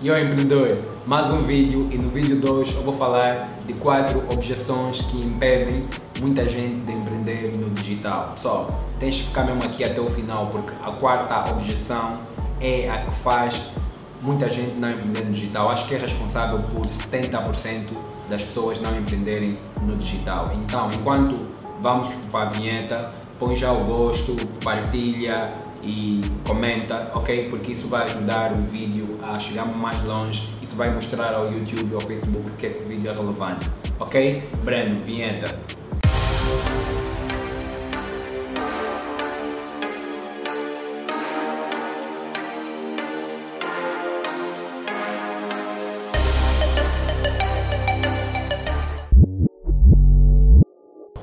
E eu empreendedor, mais um vídeo e no vídeo 2 eu vou falar de quatro objeções que impedem muita gente de empreender no digital. Pessoal, tens que ficar mesmo aqui até o final porque a quarta objeção é a que faz muita gente não empreender no digital. Acho que é responsável por 70% das pessoas não empreenderem no digital. Então, enquanto vamos para a vinheta, põe já o gosto, partilha e comenta, ok? Porque isso vai ajudar o vídeo a chegar mais longe, isso vai mostrar ao YouTube ou ao Facebook que esse vídeo é relevante, ok? Breno, vinheta.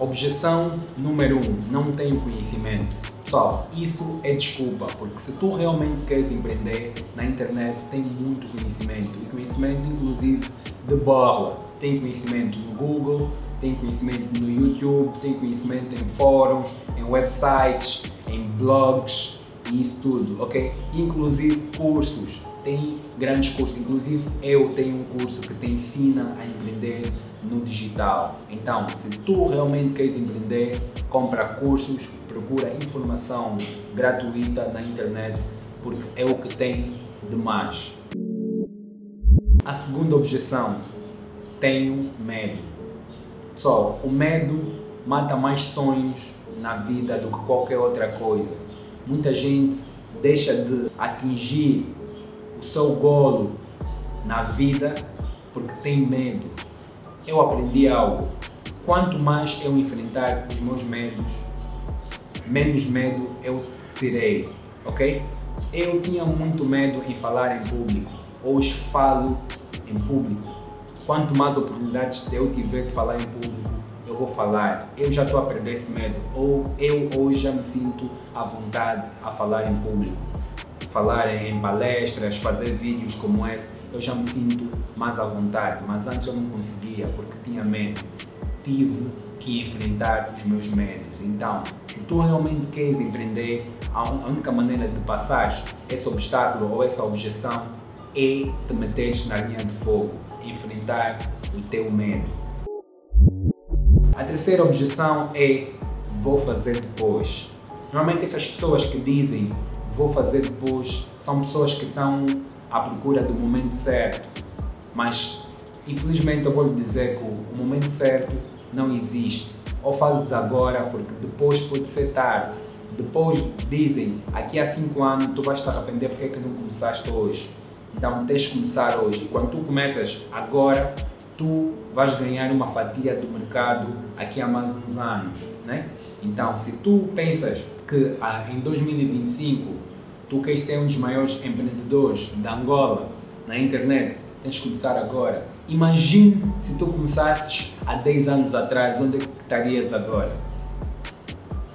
Objeção número 1, um, não tenho conhecimento. Pessoal, isso é desculpa, porque se tu realmente queres empreender, na internet tem muito conhecimento, e conhecimento inclusive de borla. Tem conhecimento no Google, tem conhecimento no YouTube, tem conhecimento em fóruns, em websites, em blogs, e isso tudo, ok? Inclusive cursos tem grandes cursos, inclusive eu tenho um curso que te ensina a empreender no digital. Então, se tu realmente queres empreender, compra cursos, procura informação gratuita na internet, porque é o que tem de mais. A segunda objeção, tenho medo. Só, o medo mata mais sonhos na vida do que qualquer outra coisa. Muita gente deixa de atingir o seu golo na vida porque tem medo. Eu aprendi algo. Quanto mais eu enfrentar os meus medos, menos medo eu terei, ok? Eu tinha muito medo em falar em público. Hoje falo em público. Quanto mais oportunidades eu tiver de falar em público, eu vou falar. Eu já estou a perder esse medo. Ou eu hoje já me sinto à vontade a falar em público falar em palestras, fazer vídeos como esse, eu já me sinto mais à vontade, mas antes eu não conseguia porque tinha medo. Tive que enfrentar os meus medos. Então, se tu realmente queres empreender, a única maneira de passar esse obstáculo ou essa objeção é te meteres na linha de fogo, enfrentar o teu medo. A terceira objeção é vou fazer depois. Normalmente essas pessoas que dizem vou fazer depois. São pessoas que estão à procura do momento certo, mas infelizmente eu vou lhe dizer que o momento certo não existe. Ou fazes agora, porque depois pode ser tarde. Depois dizem, aqui há 5 anos tu vais te arrepender porque é que não começaste hoje. Então tens que começar hoje. E quando tu começas agora, tu vais ganhar uma fatia do mercado aqui há mais uns anos, né? Então, se tu pensas que ah, em 2025 tu queres ser um dos maiores empreendedores da Angola na internet, tens que começar agora. Imagine se tu começasses há 10 anos atrás, onde é estarias agora?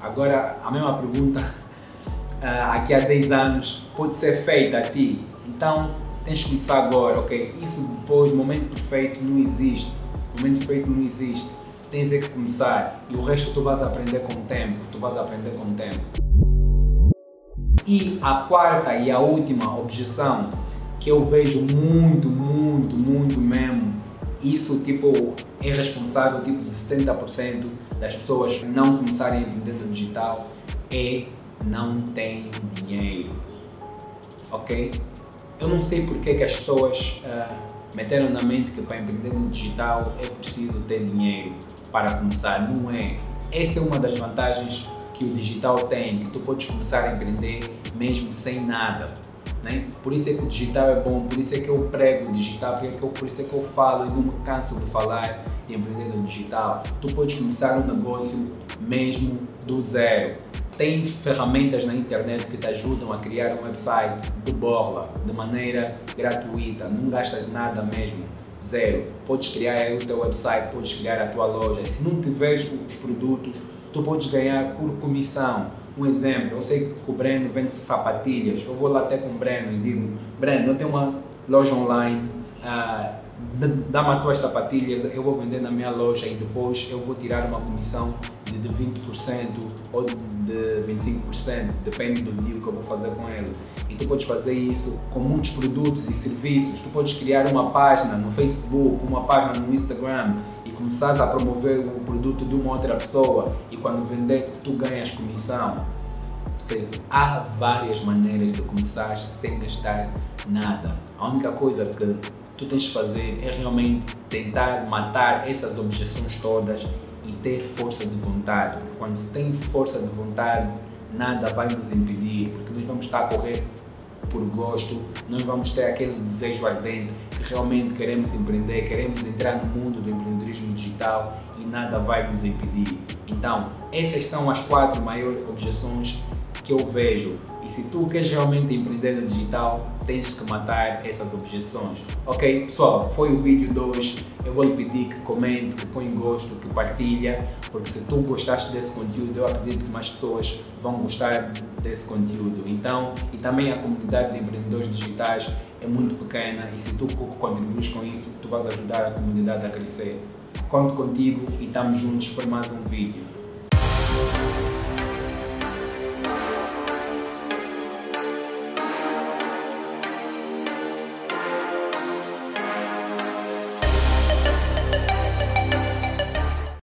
Agora, a mesma pergunta uh, aqui há 10 anos pode ser feita a ti. Então, tens que começar agora, ok? Isso depois, momento perfeito não existe. Momento perfeito não existe. Tens é que começar e o resto tu vais aprender com o tempo. Tu vais aprender com o tempo. E a quarta e a última objeção que eu vejo muito, muito, muito mesmo, isso tipo é responsável tipo de 70% das pessoas não começarem a vender no digital é não tem dinheiro. Ok? Eu não sei porque que as pessoas uh, meteram na mente que para empreender no digital é preciso ter dinheiro para começar. Não é. Essa é uma das vantagens que o digital tem, tu podes começar a empreender mesmo sem nada. Né? Por isso é que o digital é bom, por isso é que eu prego o digital, por é que eu, por isso é que eu falo e não me canso de falar em empreender no digital. Tu podes começar um negócio mesmo do zero. Tem ferramentas na internet que te ajudam a criar um website de borla, de maneira gratuita, não gastas nada mesmo zero. Podes criar o teu website, podes criar a tua loja. Se não tiveres os produtos, tu podes ganhar por comissão. Um exemplo, eu sei que o Breno vende sapatilhas, eu vou lá até com o Breno e digo, Breno, eu tenho uma loja online, uh, dá-me as tuas sapatilhas, eu vou vender na minha loja e depois eu vou tirar uma comissão de 20% ou de 25%, depende do deal que eu vou fazer com ele. E tu podes fazer isso com muitos produtos e serviços. Tu podes criar uma página no Facebook, uma página no Instagram e começares a promover o produto de uma outra pessoa e quando vender tu ganhas comissão. Há várias maneiras de começar sem gastar nada. A única coisa que tu tens de fazer é realmente tentar matar essas objeções todas e ter força de vontade. Quando se tem força de vontade, nada vai nos impedir, porque nós vamos estar a correr por gosto, nós vamos ter aquele desejo ardente que realmente queremos empreender, queremos entrar no mundo do empreendedorismo digital e nada vai nos impedir. Então, essas são as quatro maiores objeções que eu vejo. E se tu queres realmente empreender no digital, tens que matar essas objeções. Ok, pessoal, foi o vídeo de hoje. Eu vou lhe pedir que comente, que põe gosto, que partilha, porque se tu gostaste desse conteúdo, eu acredito que mais pessoas vão gostar desse conteúdo. Então, e também a comunidade de empreendedores digitais é muito pequena e se tu contribuis com isso, tu vais ajudar a comunidade a crescer. Conto contigo e estamos juntos para mais um vídeo.